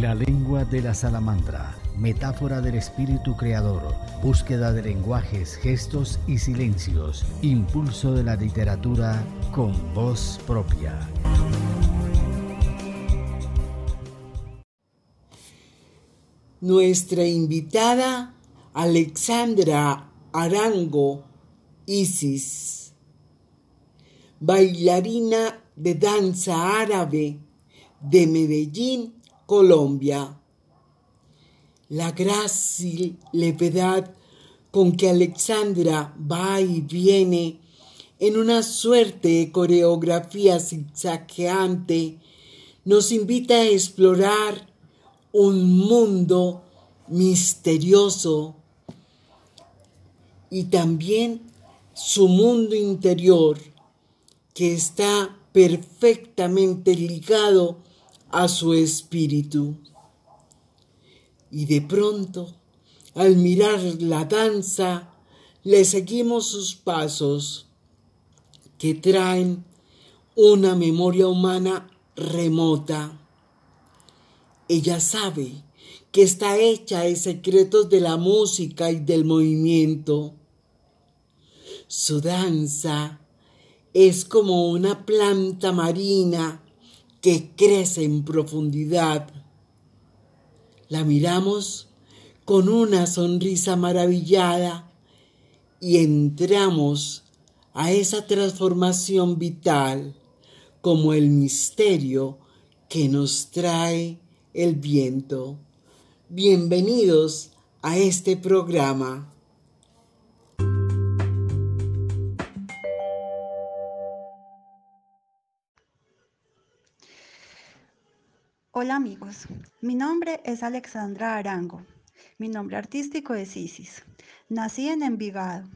La lengua de la salamandra, metáfora del espíritu creador, búsqueda de lenguajes, gestos y silencios, impulso de la literatura con voz propia. Nuestra invitada Alexandra Arango Isis, bailarina de danza árabe de Medellín, Colombia. La grácil levedad con que Alexandra va y viene en una suerte de coreografía zigzagueante nos invita a explorar un mundo misterioso y también su mundo interior que está perfectamente ligado a su espíritu. Y de pronto, al mirar la danza, le seguimos sus pasos que traen una memoria humana remota. Ella sabe que está hecha de secretos de la música y del movimiento. Su danza es como una planta marina que crece en profundidad. La miramos con una sonrisa maravillada y entramos a esa transformación vital como el misterio que nos trae el viento. Bienvenidos a este programa. Hola amigos, mi nombre es Alexandra Arango. Mi nombre artístico es Isis. Nací en Envigado.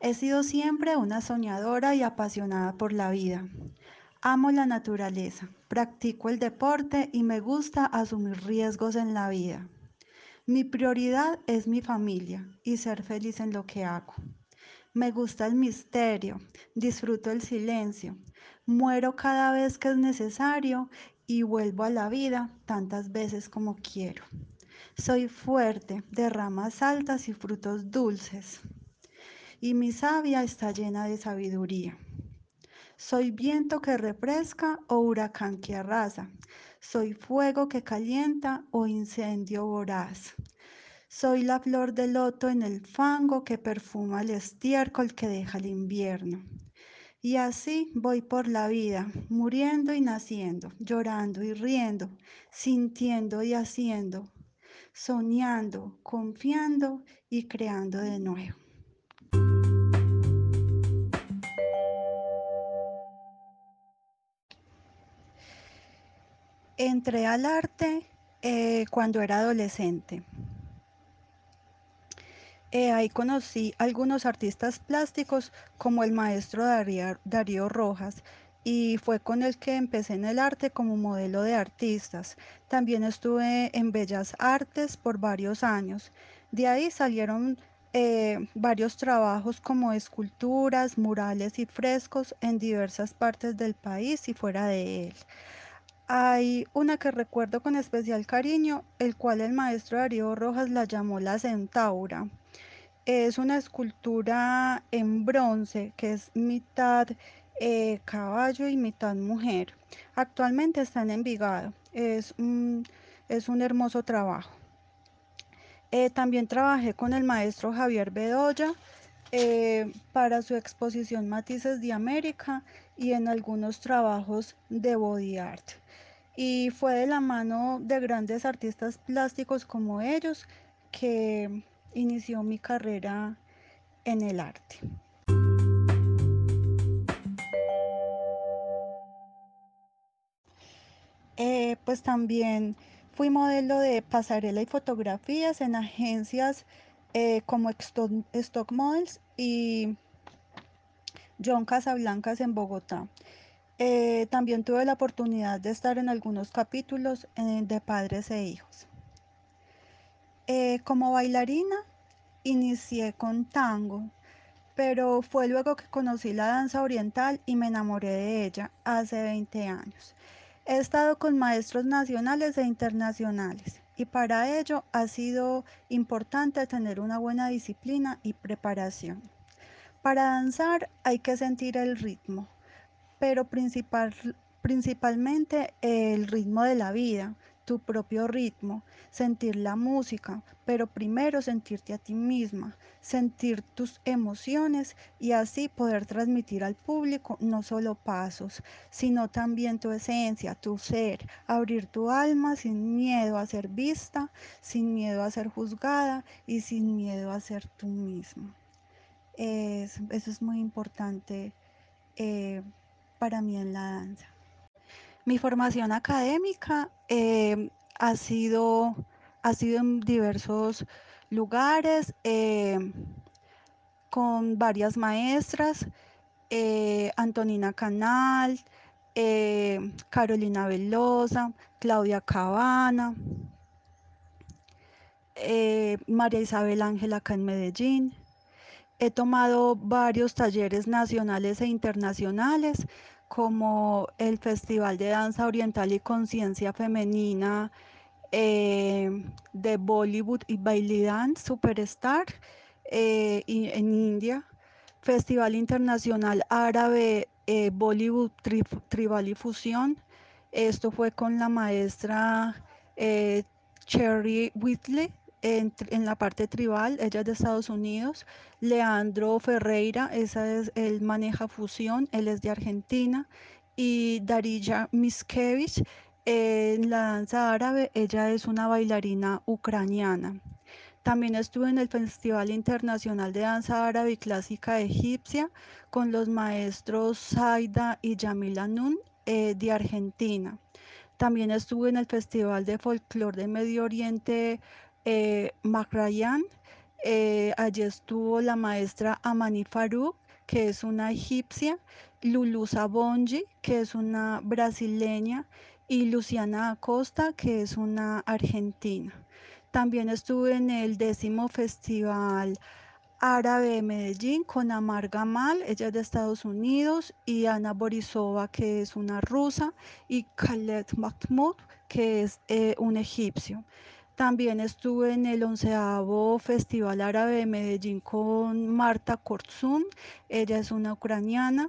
He sido siempre una soñadora y apasionada por la vida. Amo la naturaleza, practico el deporte y me gusta asumir riesgos en la vida. Mi prioridad es mi familia y ser feliz en lo que hago. Me gusta el misterio, disfruto el silencio, muero cada vez que es necesario y vuelvo a la vida tantas veces como quiero. Soy fuerte, de ramas altas y frutos dulces, y mi savia está llena de sabiduría. Soy viento que refresca o huracán que arrasa. Soy fuego que calienta o incendio voraz. Soy la flor de loto en el fango que perfuma el estiércol que deja el invierno. Y así voy por la vida, muriendo y naciendo, llorando y riendo, sintiendo y haciendo, soñando, confiando y creando de nuevo. Entré al arte eh, cuando era adolescente. Eh, ahí conocí algunos artistas plásticos como el maestro Darío, Rojas y fue con el que empecé en el arte como modelo de artistas. También estuve en Bellas Artes por varios años. De ahí salieron eh, varios trabajos como esculturas, murales y frescos en diversas partes del país y fuera de él. Hay una que recuerdo con especial cariño, el cual el maestro Darío Rojas la llamó la Centaura. Es una escultura en bronce que es mitad eh, caballo y mitad mujer. Actualmente está en Envigado. Es un, es un hermoso trabajo. Eh, también trabajé con el maestro Javier Bedoya eh, para su exposición Matices de América y en algunos trabajos de body art. Y fue de la mano de grandes artistas plásticos como ellos que inició mi carrera en el arte. Eh, pues también fui modelo de pasarela y fotografías en agencias eh, como Stock, Models y John Casablancas en Bogotá. Eh, también tuve la oportunidad de estar en algunos capítulos de Padres e Hijos. Eh, como bailarina inicié con tango, pero fue luego que conocí la danza oriental y me enamoré de ella hace 20 años. He estado con maestros nacionales e internacionales y para ello ha sido importante tener una buena disciplina y preparación. Para danzar hay que sentir el ritmo, pero principal, principalmente el ritmo de la vida, tu propio ritmo, sentir la música, pero primero sentirte a ti misma, sentir tus emociones y así poder transmitir al público no solo pasos, sino también tu esencia, tu ser, abrir tu alma sin miedo a ser vista, sin miedo a ser juzgada y sin miedo a ser tú misma. eso es muy importante eh, para mí en la danza. Mi formación académica eh, ha, sido, ha sido en diversos lugares, eh, con varias maestras, eh, Antonina Canal, Carolina Velosa, Claudia Cabana, María Isabel Ángel acá en Medellín. He tomado varios talleres nacionales e internacionales como el Festival de Danza Oriental y Conciencia Femenina eh, de Bollywood y Bailey Superstar eh, en India, Festival Internacional Árabe eh, Bollywood Tribal y Fusión. Esto fue con la maestra Cherry Whitley en, la parte tribal, ella es de Estados Unidos. Leandro Ferreira, esa es, él maneja fusión, él es de Argentina. Y Darija Miskevich, en la danza árabe, ella es una bailarina ucraniana. También estuve en el Festival Internacional de Danza Árabe y Clásica Egipcia con los maestros Saida y Yamila Nun eh, de Argentina. También estuve en el Festival de Folclor de Medio Oriente eh, eh, allí estuvo la maestra Amani Farouk, que es una egipcia, Lulu Sabonji, que es una brasileña, y Luciana Acosta, que es una argentina. También estuve en el décimo festival árabe de Medellín con Amar Gamal, ella es de Estados Unidos, y Ana Borisova, que es una rusa, y Khaled Mahmoud, que es eh, un egipcio. También estuve en el onceavo Festival Árabe de Medellín con Marta Kortzun, ella es una ucraniana,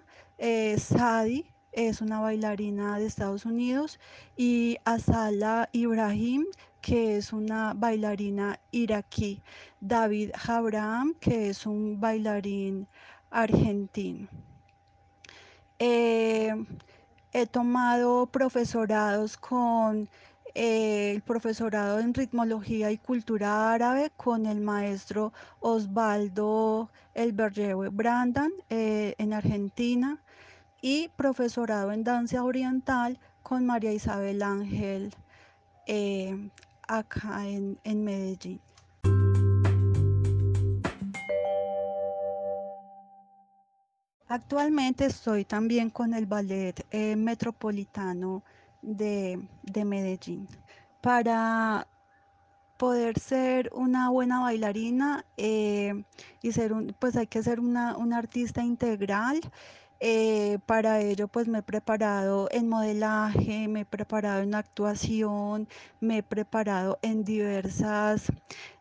Sadi es una bailarina de Estados Unidos y Asala Ibrahim, que es una bailarina iraquí, David Abraham, que es un bailarín argentino. Eh, he tomado profesorados con eh, el profesorado en ritmología y cultura árabe con el maestro Osvaldo Elberjewe Brandan eh, en Argentina y profesorado en danza oriental con María Isabel Ángel eh, acá en, en Medellín. Actualmente estoy también con el Ballet Metropolitano de, Medellín. Para poder ser una buena bailarina eh, y ser un, pues hay que ser una, artista integral. Eh, para ello pues me he preparado en modelaje, me he preparado en actuación, me he preparado en diversas,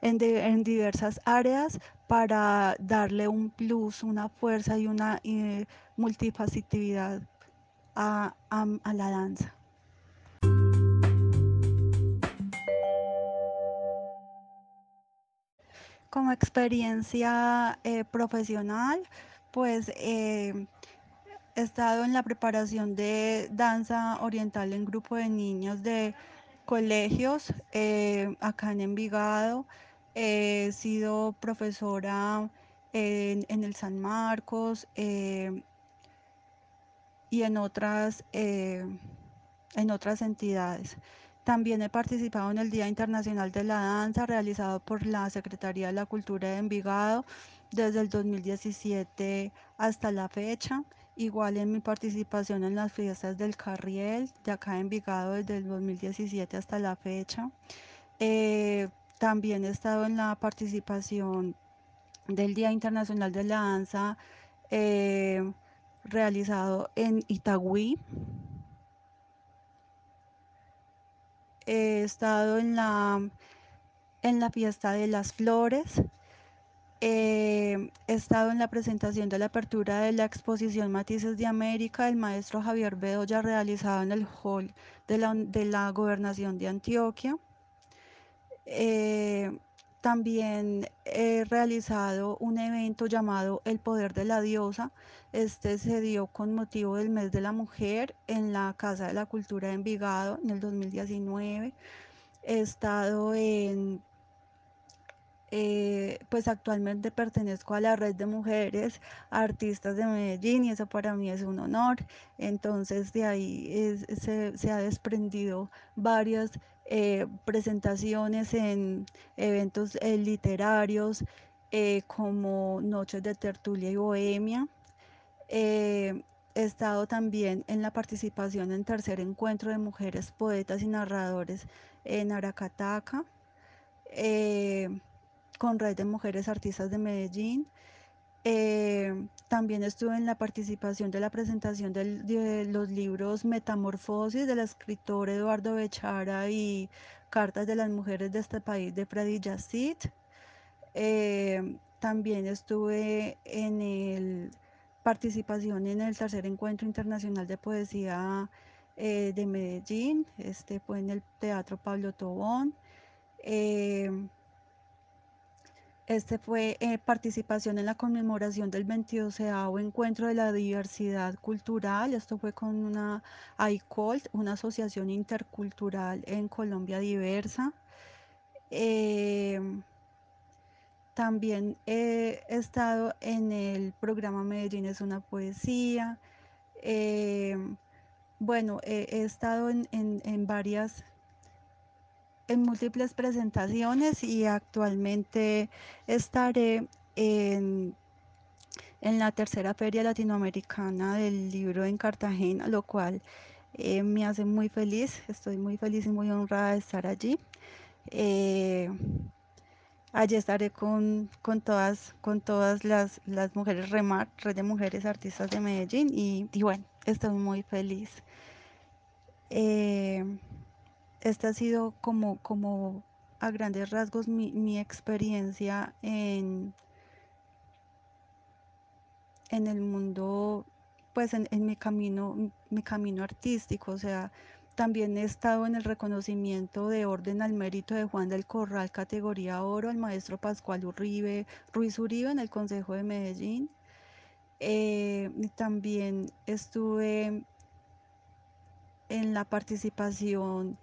en, diversas áreas para darle un plus, una fuerza y una eh, multifacitividad a la danza. Como experiencia eh, profesional, pues eh, he estado en la preparación de danza oriental en grupo de niños de colegios eh, acá en Envigado. He sido profesora en, en el San Marcos y en otras, en otras entidades. También he participado en el Día Internacional de la Danza realizado por la Secretaría de la Cultura de Envigado desde el 2017 hasta la fecha. Igual en mi participación en las fiestas del Carriel de acá en Envigado desde el 2017 hasta la fecha. Eh, también he estado en la participación del Día Internacional de la Danza eh, realizado en Itagüí he estado en la, en la fiesta de las flores, eh, he estado en la presentación de la apertura de la exposición Matices de América del maestro Javier Bedoya realizada en el hall de la, de la gobernación de Antioquia. Eh, también he realizado un evento llamado El Poder de la Diosa. Este se dio con motivo del mes de la mujer en la Casa de la Cultura de Envigado en el 2019. He estado en eh, pues actualmente pertenezco a la red de mujeres artistas de Medellín y eso para mí es un honor. Entonces de ahí se, se, ha desprendido varias eh, presentaciones en eventos eh, literarios eh, como Noches de Tertulia y Bohemia. he estado también en la participación en tercer encuentro de mujeres poetas y narradores en Aracataca con Red de Mujeres Artistas de Medellín. Eh, también estuve en la participación de la presentación de los libros Metamorfosis del escritor Eduardo Bechara y Cartas de las Mujeres de este país de Freddy Yacit. Eh, también estuve en el participación en el tercer encuentro internacional de poesía eh, de Medellín, este fue en el Teatro Pablo Tobón. Este fue eh, participación en la conmemoración del 22 Encuentro de la Diversidad Cultural. Esto fue con una ICOL, una asociación intercultural en Colombia diversa. Eh, también he estado en el programa Medellín es una poesía. Eh, bueno, he estado en, en varias en múltiples presentaciones y actualmente estaré en, en la tercera feria latinoamericana del libro en Cartagena, lo cual eh, me hace muy feliz, estoy muy feliz y muy honrada de estar allí. Eh, allí estaré con, con, todas, con todas las, las mujeres REMAR, Red de Mujeres Artistas de Medellín, y, y bueno, estoy muy feliz. Eh, esta ha sido como, como a grandes rasgos mi, experiencia en, en el mundo, pues en, en, mi camino, mi camino artístico, o sea, también he estado en el reconocimiento de orden al mérito de Juan del Corral, categoría oro, al maestro Pascual Uribe, Ruiz Uribe en el Consejo de Medellín. Eh, también estuve en la participación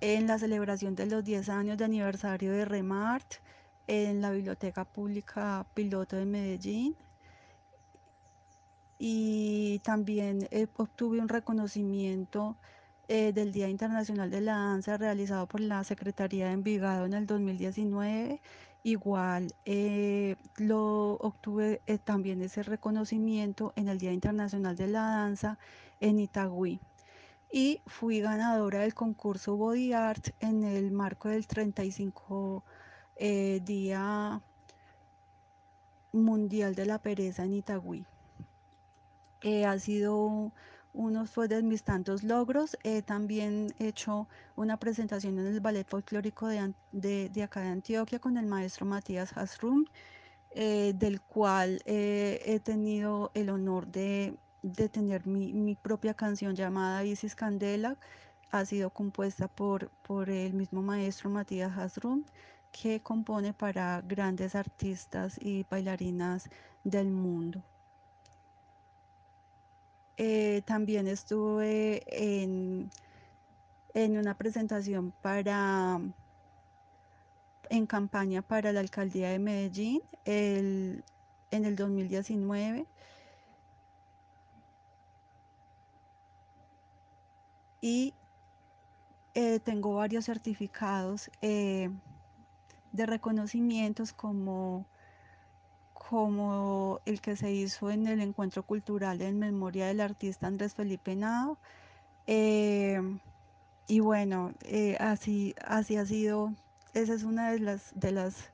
en la celebración de los 10 años de aniversario de Remart en la Biblioteca Pública Piloto de Medellín. Y también eh, obtuve un reconocimiento eh, del Día Internacional de la Danza realizado por la Secretaría de Envigado en el 2019. Igual eh, lo obtuve eh, también ese reconocimiento en el Día Internacional de la Danza en Itagüí y fui ganadora del concurso Body Art en el marco del 35 eh, Día Mundial de la Pereza en Itagüí. Eh, ha sido uno pues, de mis tantos logros. He también hecho una presentación en el Ballet Folclórico de, de, de acá de Antioquia con el maestro Matías Hasrum, eh, del cual he tenido el honor de de tener mi, mi, propia canción llamada Isis Candela. Ha sido compuesta por, por el mismo maestro Matías Hasrum, que compone para grandes artistas y bailarinas del mundo. Eh, también estuve en, en una presentación para en campaña para la alcaldía de Medellín el, en el 2019 y eh, tengo varios certificados eh, de reconocimientos como, como el que se hizo en el encuentro cultural en memoria del artista Andrés Felipe Nao. Eh, y bueno, así, así ha sido, esa es una de las, de las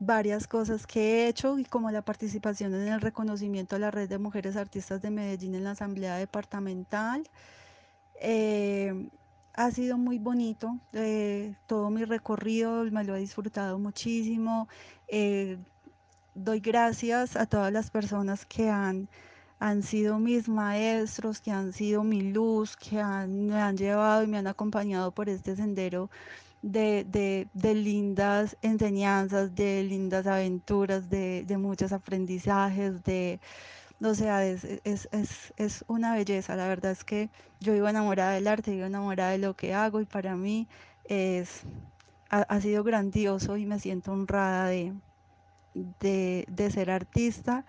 varias cosas que he hecho y como la participación en el reconocimiento a la red de mujeres artistas de Medellín en la asamblea departamental. Eh, ha sido muy bonito. Eh, todo mi recorrido me lo he disfrutado muchísimo. Eh, doy gracias a todas las personas que han, han sido mis maestros, que han sido mi luz, que me han llevado y me han acompañado por este sendero de, de, lindas enseñanzas, de lindas aventuras, de, de muchos aprendizajes, de, o sea, es, es, es, es, una belleza. La verdad es que yo vivo enamorada del arte, vivo enamorada de lo que hago y para mí es, ha, sido grandioso y me siento honrada de, de, de ser artista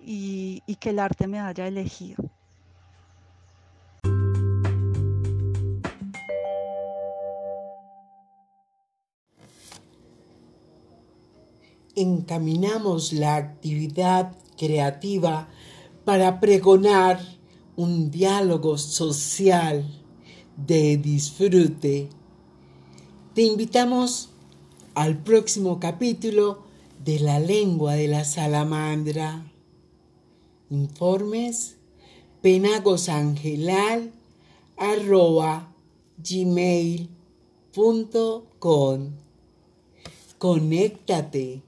y, y que el arte me haya elegido. encaminamos la actividad creativa para pregonar un diálogo social de disfrute. Te invitamos al próximo capítulo de la lengua de la salamandra. Informes penagosangelal arroba gmail.com. Conéctate.